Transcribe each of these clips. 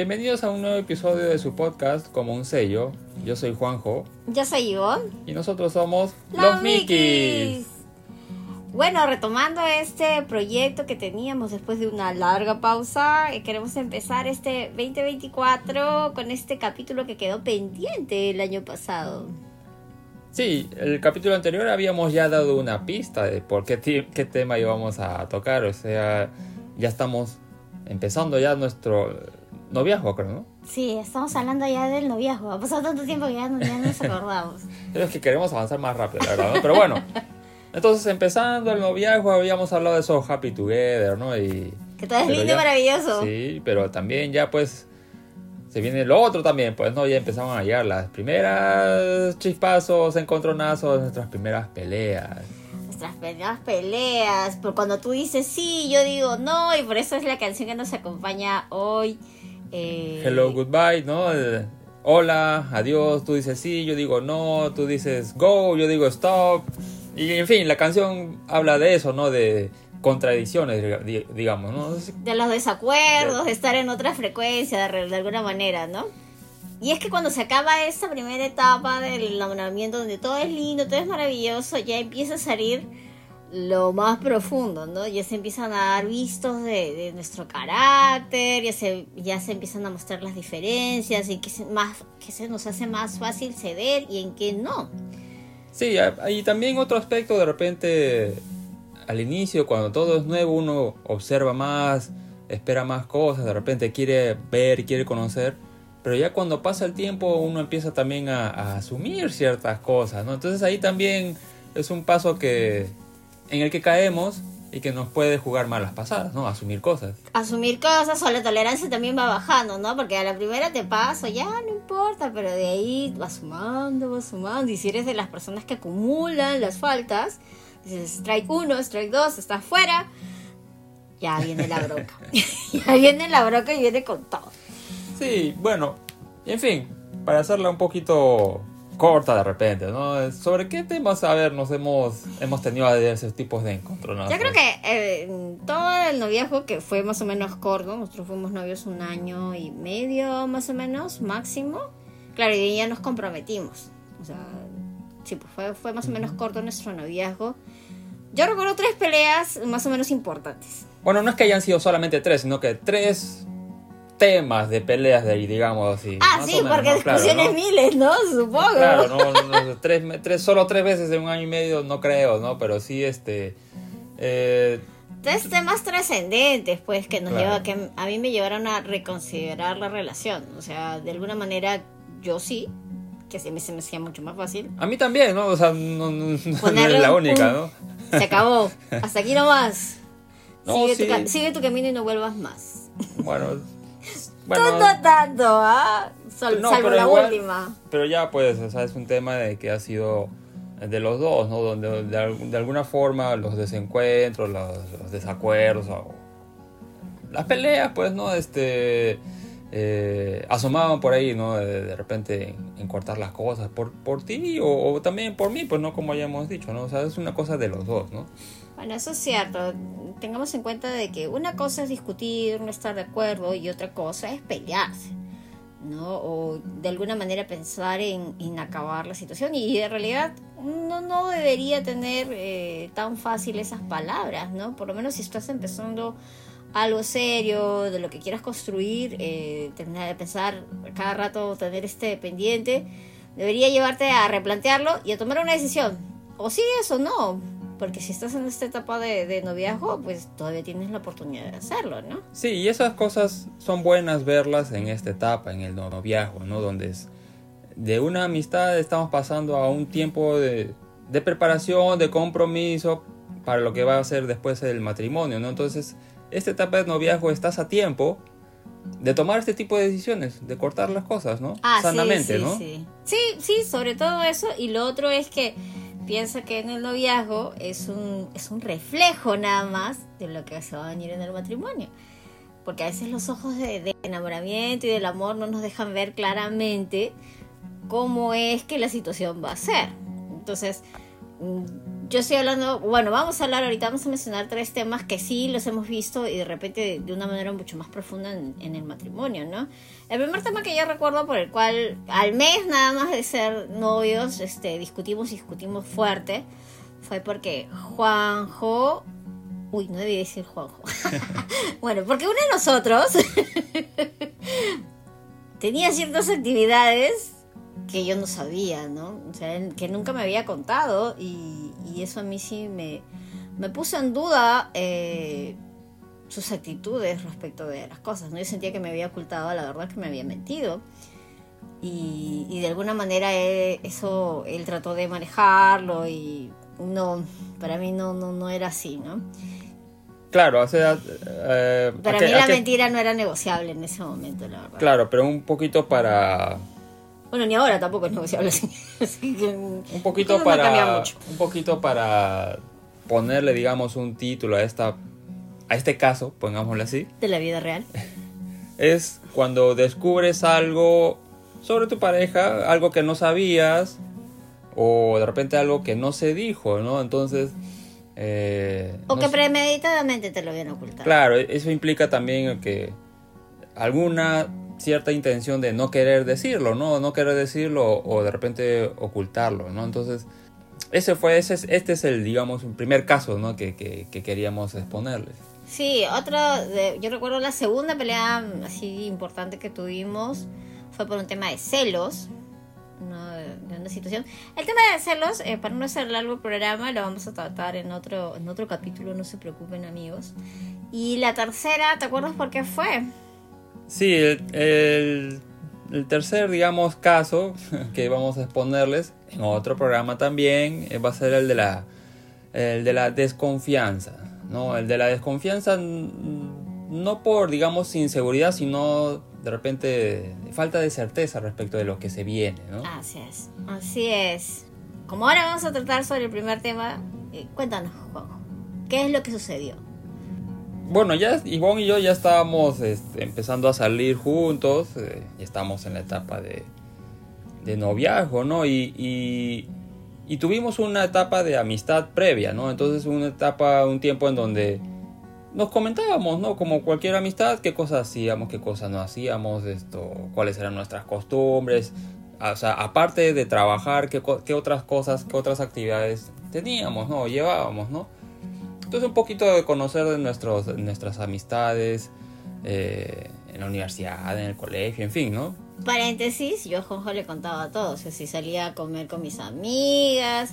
Bienvenidos a un nuevo episodio de su podcast como un sello. Yo soy Juanjo Yo soy Ivonne. y nosotros somos los, Mickeys. Bueno, retomando este proyecto que teníamos después de una larga pausa, eh, queremos empezar este 2024 con este capítulo que quedó pendiente el año pasado. Sí, el capítulo anterior habíamos ya dado una pista de por qué, qué tema íbamos a tocar. O sea, ya estamos empezando ya nuestro noviazgo, creo, ¿no? Sí, estamos hablando ya del noviazgo. Ha pasado tanto tiempo que ya no, ya nos acordamos. Es que queremos avanzar más rápido, la verdad, ¿no? Pero bueno, entonces empezando el noviazgo habíamos hablado de esos happy together, ¿no? Y, Que todo es lindo y maravilloso. Sí, pero también ya pues se viene lo otro también, pues no, ya empezamos a llegar las primeras chispazos, encontronazos, nuestras primeras peleas. Nuestras primeras peleas. Por cuando tú dices sí, yo digo no. Y por eso es la canción que nos acompaña hoy. Eh, Hello, goodbye, ¿no? El hola, adiós, tú dices sí, yo digo no, tú dices go, yo digo stop. Y en fin, la canción habla de eso, ¿no? De contradicciones, diga- di- digamos, ¿no? de los desacuerdos, de estar en otra frecuencia, de, re- de alguna manera, ¿no? Y es que cuando se acaba esta primera etapa del enamoramiento, donde todo es lindo, todo es maravilloso, ya empieza a salir lo más profundo, ¿no? Ya se empiezan a dar vistos de, nuestro carácter, ya se, ya se empiezan a mostrar las diferencias y que se, más, que se nos hace más fácil ceder y en qué no. Sí, y también otro aspecto, de repente, al inicio, cuando todo es nuevo, uno observa más, espera más cosas, de repente quiere ver, quiere conocer, pero ya cuando pasa el tiempo uno empieza también a, a asumir ciertas cosas, ¿no? Entonces ahí también es un paso que en el que caemos y que nos puede jugar malas pasadas, ¿no? Asumir cosas. asumir cosas o la tolerancia también va bajando, ¿no? Porque a la primera te paso, ya no importa, pero de ahí vas sumando, vas sumando. Y si eres de las personas que acumulan las faltas, dices strike 1, strike 2, estás fuera, ya viene la bronca. ya viene la bronca y viene con todo. Sí, bueno, en fin, para hacerla un poquito corta de repente, ¿no? ¿Sobre qué temas, a ver, nos hemos, hemos tenido esos tipos de encontronazos? Yo creo que eh, todo el noviazgo que fue más o menos corto, nosotros fuimos novios un año y medio más o menos, máximo. Claro, y ya nos comprometimos. O sea, sí, pues fue, fue más o menos corto nuestro noviazgo. Yo recuerdo tres peleas más o menos importantes. Bueno, no es que hayan sido solamente tres, sino que tres temas de peleas de ahí, digamos así. Ah, más sí, o menos, porque ¿no? Claro, discusiones ¿no? miles, ¿no? Supongo. Claro, no, no, no, tres, tres, solo tres veces en un año y medio no creo, ¿no? Pero sí, este... eh, Tres temas trascendentes, pues, que nos Claro. lleva, que a mí me llevaron a reconsiderar la relación. O sea, de alguna manera, yo sí, que se me, se me hacía mucho más fácil. a mí también, ¿no? O sea, no, no- no Ponerle es la única. ¿no? Se acabó. Hasta aquí nomás. No, sigue, sí. tu, sigue tu camino y no vuelvas más. Bueno... No Bueno, tanto, ¿ah? Sol- No, salvo la igual- última. Pero ya pues, o sea, es un tema de que ha sido de los dos, ¿no? Donde de, de alguna forma los desencuentros, los, los desacuerdos, o las peleas, pues, ¿no? Este, eh, asomaban por ahí, ¿no? De, de repente en, en cortar las cosas por, por ti o, o también por mí, pues, ¿no? Como ya hemos dicho, ¿no? O sea, es una cosa de los dos, ¿no? Bueno, eso es cierto. Tengamos en cuenta de que una cosa es discutir, no estar de acuerdo, y otra cosa es pelearse, ¿no? O de alguna manera pensar en, acabar la situación. Y en realidad no, no debería tener eh, tan fácil esas palabras, ¿no? Por lo menos si estás empezando algo serio, de lo que quieras construir, eh, terminar de pensar cada rato, tener este pendiente, debería llevarte a replantearlo y a tomar una decisión. O sigues o no. Porque si estás en esta etapa de, de noviazgo, pues todavía tienes la oportunidad de hacerlo, ¿no? Sí, y esas cosas son buenas verlas en esta etapa, en el noviazgo, ¿no? Donde es de una amistad estamos pasando a un tiempo de, de preparación, de compromiso para lo que va a ser después el matrimonio, ¿no? Entonces, esta etapa de noviazgo estás a tiempo de tomar este tipo de decisiones, de cortar las cosas, ¿no? Ah, Sanamente, sí, sí, ¿no? sí. Sí, sí, sobre todo eso. Y lo otro es que piensa que en el noviazgo es un, es un reflejo nada más de lo que se va a venir en el matrimonio. Porque a veces los ojos de, de enamoramiento y del amor no nos dejan ver claramente cómo es que la situación va a ser. Entonces, yo estoy hablando, bueno, vamos a hablar ahorita, vamos a mencionar tres temas que sí los hemos visto y de repente de, una manera mucho más profunda en, el matrimonio, ¿no? El primer tema que yo recuerdo por el cual al mes nada más de ser novios, este, discutimos y discutimos fuerte, fue porque Juanjo, uy, no debí decir Juanjo, bueno, porque uno de nosotros tenía ciertas actividades que yo no sabía, ¿no? O sea, que nunca me había contado y, eso a mí sí me, me puso en duda eh, sus actitudes respecto de las cosas, ¿no? Yo sentía que me había ocultado, la verdad que me había mentido. Y, de alguna manera él, eso él trató de manejarlo y no, para mí no, no, no era así, ¿no? Claro, o sea... Eh, para mí la mentira no era negociable en ese momento, la verdad. Claro, pero un poquito para bueno, ni ahora tampoco es negociable así. un poquito para un poquito para ponerle, digamos, un título a esta a este caso, pongámoslo así. De la vida real. Es cuando descubres algo sobre tu pareja, algo que no sabías o de repente algo que no se dijo, ¿no? Entonces eh, o que premeditadamente te lo habían ocultado. Claro, eso implica también que alguna cierta intención de no querer decirlo, ¿no? No querer decirlo o de repente ocultarlo, ¿no? Entonces, ese fue, ese, este es el, digamos, un primer caso, ¿no? Que, que, queríamos exponerles. Sí, otro, yo recuerdo la segunda pelea así importante que tuvimos fue por un tema de celos, ¿no? de una situación. El tema de celos, eh, para no hacer largo programa, lo vamos a tratar en otro, en otro capítulo, no se preocupen amigos. Y la tercera, ¿te acuerdas por qué fue? Sí, el, tercer, digamos, caso que vamos a exponerles en otro programa también eh, va a ser el de la, el de la desconfianza. ¿no? El de la desconfianza no por, digamos, inseguridad, sino de repente falta de certeza respecto de lo que se viene. ¿no? Así es, así es. Como ahora vamos a tratar sobre el primer tema, eh, cuéntanos, Juanjo, ¿qué es lo que sucedió? Bueno, ya Ivonne y yo ya estábamos este, empezando a salir juntos, eh, y estamos en la etapa de, de noviazgo, ¿no? Y, y, tuvimos una etapa de amistad previa, ¿no? Entonces una etapa, un tiempo en donde nos comentábamos, ¿no? Como cualquier amistad, qué cosas hacíamos, qué cosas no hacíamos, esto, cuáles eran nuestras costumbres, o sea, aparte de trabajar, qué, qué otras cosas, qué otras actividades teníamos, ¿no? Llevábamos, ¿no? Entonces un poquito de conocer de nuestros, nuestras amistades eh, en la universidad, en el colegio, en fin, ¿no? Paréntesis, yo a Jonjo le contaba a todos, si salía a comer con mis amigas,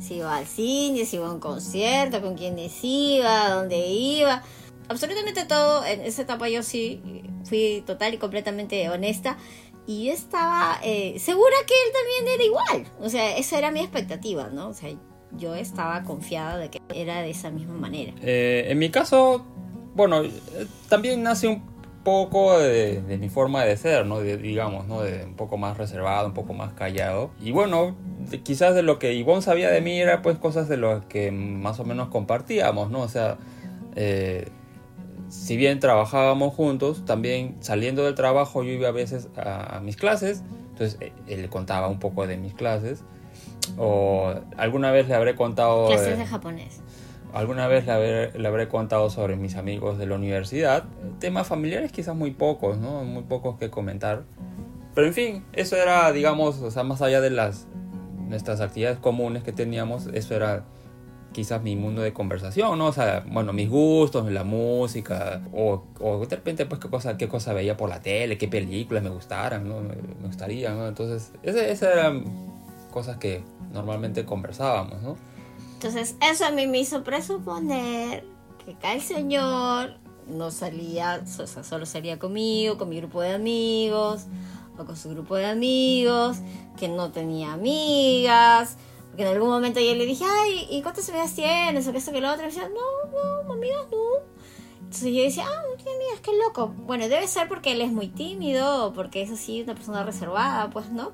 si iba al cine, si iba a un concierto, con quiénes iba, dónde iba. Absolutamente todo, en esa etapa yo sí fui total y completamente honesta y yo estaba eh, segura que él también era igual. O sea, esa era mi expectativa, ¿no? O sea, yo estaba confiada de que era de esa misma manera. Eh, en mi caso, bueno, también nace un poco de, mi forma de ser, ¿no? digamos, ¿no? De un poco más reservado, un poco más callado. Y bueno, quizás de lo que Ivonne sabía de mí era pues cosas de lo que más o menos compartíamos, ¿no? O sea, eh, si bien trabajábamos juntos, también saliendo del trabajo yo iba a veces a, a mis clases, entonces eh, él contaba un poco de mis clases o alguna vez le habré contado... Clases de japonés. Alguna vez le habré, le habré, contado sobre mis amigos de la universidad. Temas familiares quizás muy pocos, ¿no? Muy pocos que comentar. Pero en fin, eso era, digamos, o sea, más allá de las nuestras actividades comunes que teníamos, eso era quizás mi mundo de conversación, ¿no? O sea, bueno, mis gustos, la música, o, o de repente, pues, qué cosa, qué cosa veía por la tele, qué películas me gustaran, ¿no? Me, gustaría, ¿no? Entonces, ese, ese era cosas que normalmente conversábamos, ¿no? Entonces, eso a mí me hizo presuponer que acá el señor no salía, o sea, solo salía conmigo, con mi grupo de amigos, o con su grupo de amigos, que no tenía amigas, porque en algún momento yo le dije, ay, ¿y cuántas amigas tienes? O que esto que lo otro, y decía, no, no, amigas no. Entonces yo decía, ah, no tiene amigas, qué loco. Bueno, debe ser porque él es muy tímido, o porque es así, una persona reservada, pues, ¿no?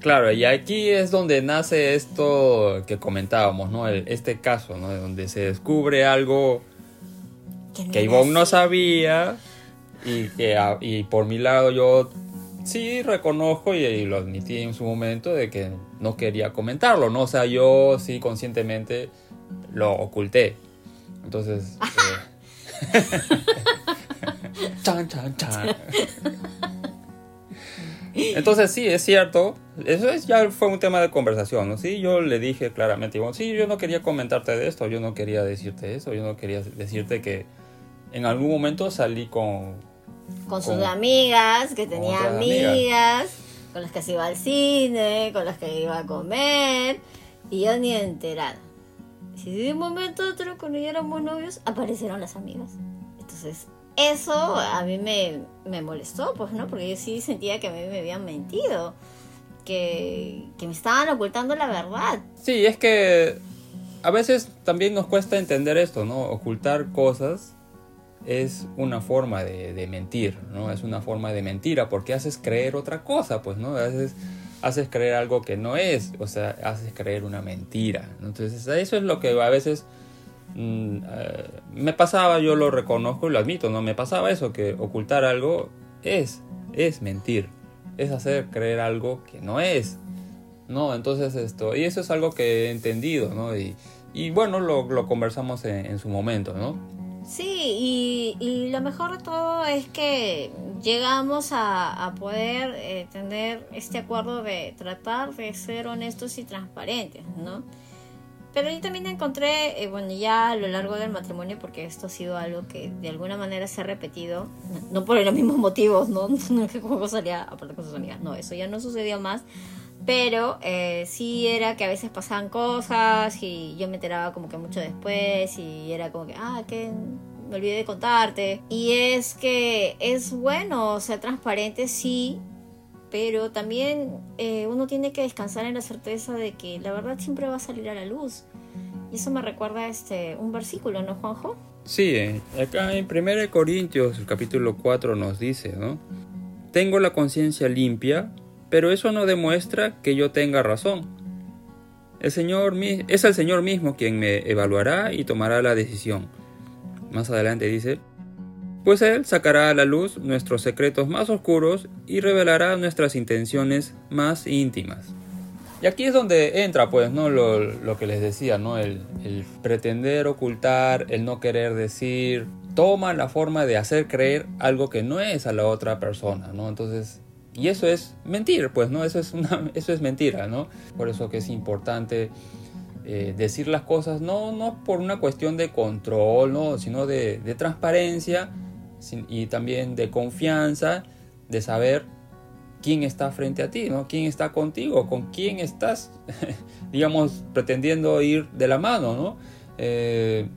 Claro, y aquí es donde nace esto que comentábamos, ¿no? este caso, ¿no? De donde se descubre algo que, Ivonne no sabía y que y por mi lado yo sí reconozco y, lo admití en su momento de que no quería comentarlo, ¿no? O sea, yo sí conscientemente lo oculté. Entonces... Eh, chan, chan, chan. Entonces sí, es cierto. Eso es, ya fue un tema de conversación, ¿no? Sí, yo le dije claramente, bueno, sí, yo no quería comentarte de esto, yo no quería decirte eso, yo no quería decirte que en algún momento salí con... Con sus amigas, que tenía amigas, con las que se iba al cine, con las que iba a comer, y yo ni enterada. Y de un momento a otro, cuando ya éramos novios, aparecieron las amigas. Entonces, eso a mí me, me, molestó, pues, ¿no? Porque yo sí sentía que a mí me habían mentido, que, que me estaban ocultando la verdad. Sí, es que a veces también nos cuesta entender esto, ¿no? Ocultar cosas es una forma de, de, mentir, ¿no? Es una forma de mentira porque haces creer otra cosa, pues, ¿no? Haces, haces creer algo que no es, o sea, haces creer una mentira. Entonces, eso es lo que a veces me pasaba, yo lo reconozco y lo admito, ¿no? Me pasaba eso, que ocultar algo es, es mentir, es hacer creer algo que no es, ¿no? Entonces esto, y eso es algo que he entendido, ¿no? Y, y bueno, lo, lo conversamos en, su momento, ¿no? Sí, y, y, lo mejor de todo es que llegamos a, a poder eh, tener este acuerdo de tratar de ser honestos y transparentes, ¿no? Pero yo también encontré, eh, bueno, ya a lo largo del matrimonio, porque esto ha sido algo que de alguna manera se ha repetido, no, por los mismos motivos, ¿no? Que como salía aparte con sus amigas, no, eso ya no sucedió más. Pero eh, sí era que a veces pasaban cosas y yo me enteraba como que mucho después y era como que, ah, que me olvidé de contarte. Y es que es bueno ser transparente, sí, pero también eh, uno tiene que descansar en la certeza de que la verdad siempre va a salir a la luz. Y eso me recuerda este un versículo, ¿no, Juanjo? Sí, eh, acá en 1 Corintios, el capítulo 4 nos dice, ¿no? Tengo la conciencia limpia, pero eso no demuestra que yo tenga razón. El Señor es el Señor mismo quien me evaluará y tomará la decisión. Más adelante dice, pues Él sacará a la luz nuestros secretos más oscuros y revelará nuestras intenciones más íntimas. Y aquí es donde entra, pues, ¿no? Lo, que les decía, ¿no? El, pretender ocultar, el no querer decir, toma la forma de hacer creer algo que no es a la otra persona, ¿no? Entonces, y eso es mentir, pues, ¿no? Eso es, una, eso es mentira, ¿no? Por eso que es importante eh, decir las cosas, no, no por una cuestión de control, ¿no? Sino de, de transparencia y también de confianza, de saber quién está frente a ti, ¿no? ¿Quién está contigo? ¿Con quién estás, digamos, pretendiendo ir de la mano, ¿no? Eh,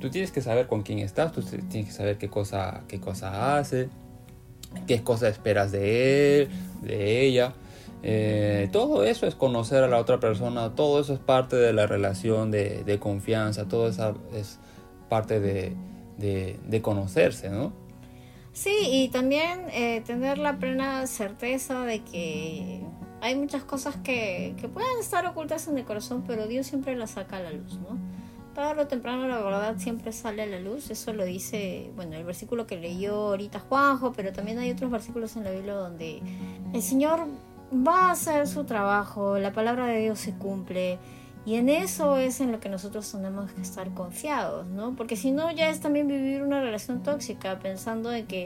tú tienes que saber con quién estás, tú tienes que saber qué cosa, qué cosa hace, qué cosa esperas de él, de ella. Eh, todo eso es conocer a la otra persona, todo eso es parte de la relación de, confianza, todo eso es parte de conocerse, ¿no? Sí, y también eh, tener la plena certeza de que hay muchas cosas que, que pueden estar ocultas en el corazón, pero Dios siempre las saca a la luz, ¿no? Tarde o temprano la verdad siempre sale a la luz, eso lo dice, bueno, el versículo que leyó ahorita Juanjo, pero también hay otros versículos en la Biblia donde el Señor va a hacer su trabajo, la palabra de Dios se cumple y en eso es en lo que nosotros tenemos que estar confiados, ¿no? Porque si no, ya es también vivir una relación tóxica, pensando en que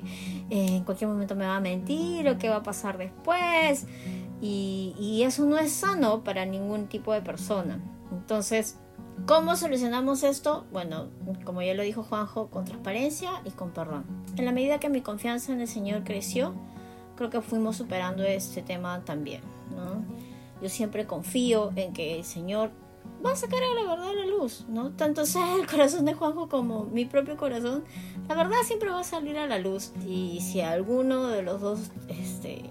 eh, en cualquier momento me va a mentir o qué va a pasar después. Y, y eso no es sano para ningún tipo de persona. Entonces, ¿cómo solucionamos esto? Bueno, como ya lo dijo Juanjo, con transparencia y con perdón. En la medida que mi confianza en el Señor creció, creo que fuimos superando este tema también, ¿no? Yo siempre confío en que el Señor va a sacar a la verdad a la luz, ¿no? Tanto sea el corazón de Juanjo como mi propio corazón, la verdad siempre va a salir a la luz. Y si alguno de los dos este,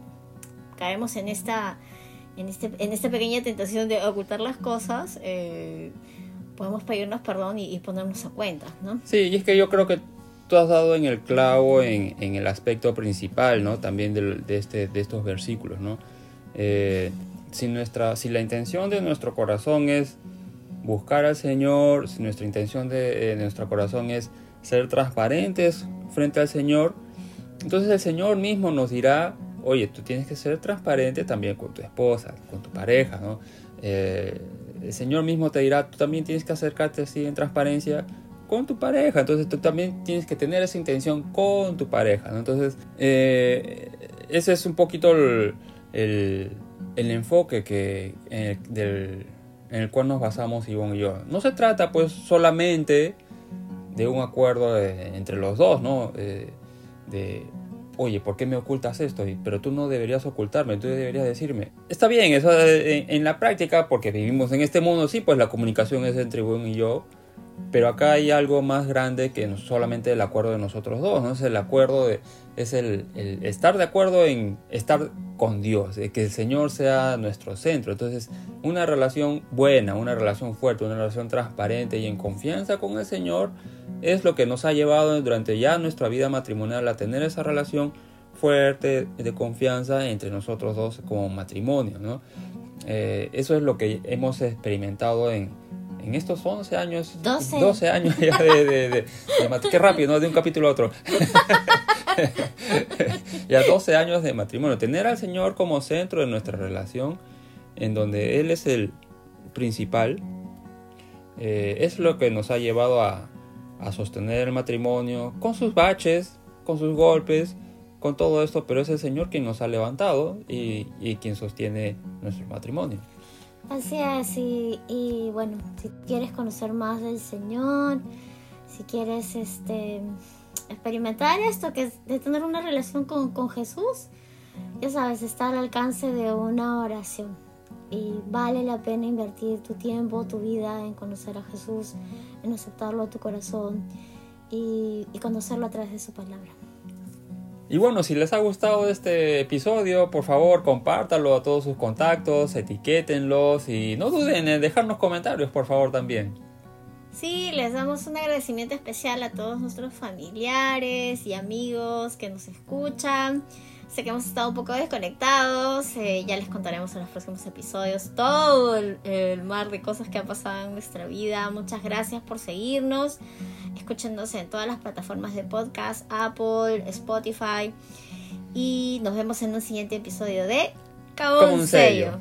caemos en esta, en, este, en esta pequeña tentación de ocultar las cosas, eh, podemos pedirnos perdón y, ponernos a cuenta, ¿no? Sí, y es que yo creo que tú has dado en el clavo en, en el aspecto principal, ¿no? También de, de, este, de estos versículos, ¿no? Eh, si, nuestra, si la intención de nuestro corazón es buscar al Señor, si nuestra intención de, nuestro corazón es ser transparentes frente al Señor, entonces el Señor mismo nos dirá oye, tú tienes que ser transparente también con tu esposa, con tu pareja, ¿no? Eh, el Señor mismo te dirá, tú también tienes que acercarte así en transparencia con tu pareja. Entonces tú también tienes que tener esa intención con tu pareja. Entonces eh, ese es un poquito el, el, enfoque que, en el, en el cual nos basamos Ivonne y yo. No se trata pues solamente de un acuerdo entre los dos, ¿no? Eh, de, oye, ¿por qué me ocultas esto? Pero tú no deberías ocultarme, tú deberías decirme. Está bien, eso en, en, la práctica, porque vivimos en este mundo, sí, pues la comunicación es entre Ivonne y yo, pero acá hay algo más grande que no solamente el acuerdo de nosotros dos, ¿no? Es el acuerdo de, es el, estar de acuerdo en estar con Dios, de que el Señor sea nuestro centro. Entonces, una relación buena, una relación fuerte, una relación transparente y en confianza con el Señor es lo que nos ha llevado durante ya nuestra vida matrimonial a tener esa relación fuerte de confianza entre nosotros dos como matrimonio, ¿no? Eh, eso es lo que hemos experimentado en, en estos 11 años, 12, años ya de, de, de, qué rápido, ¿no? De un capítulo a otro. ya 12 años de matrimonio. Tener al Señor como centro de nuestra relación, en donde Él es el principal, eh, es lo que nos ha llevado a, a sostener el matrimonio con sus baches, con sus golpes, con todo esto, pero es el Señor quien nos ha levantado y, y quien sostiene nuestro matrimonio. Así es, y, bueno, si quieres conocer más del Señor, si quieres este, experimentar esto, que es de tener una relación con, con Jesús, ya sabes, está al alcance de una oración. Y vale la pena invertir tu tiempo, tu vida en conocer a Jesús, en aceptarlo a tu corazón y, y conocerlo a través de su palabra. Y bueno, si les ha gustado este episodio, por favor compártalo a todos sus contactos, etiquétenlos y no duden en dejarnos comentarios, por favor también. Sí, les damos un agradecimiento especial a todos nuestros familiares y amigos que nos escuchan. Sé que hemos estado un poco desconectados, eh, ya les contaremos en los próximos episodios todo el, mar de cosas que han pasado en nuestra vida. Muchas gracias por seguirnos, escuchándose en todas las plataformas de podcast, Apple, Spotify. Y nos vemos en un siguiente episodio de Cabo un sello.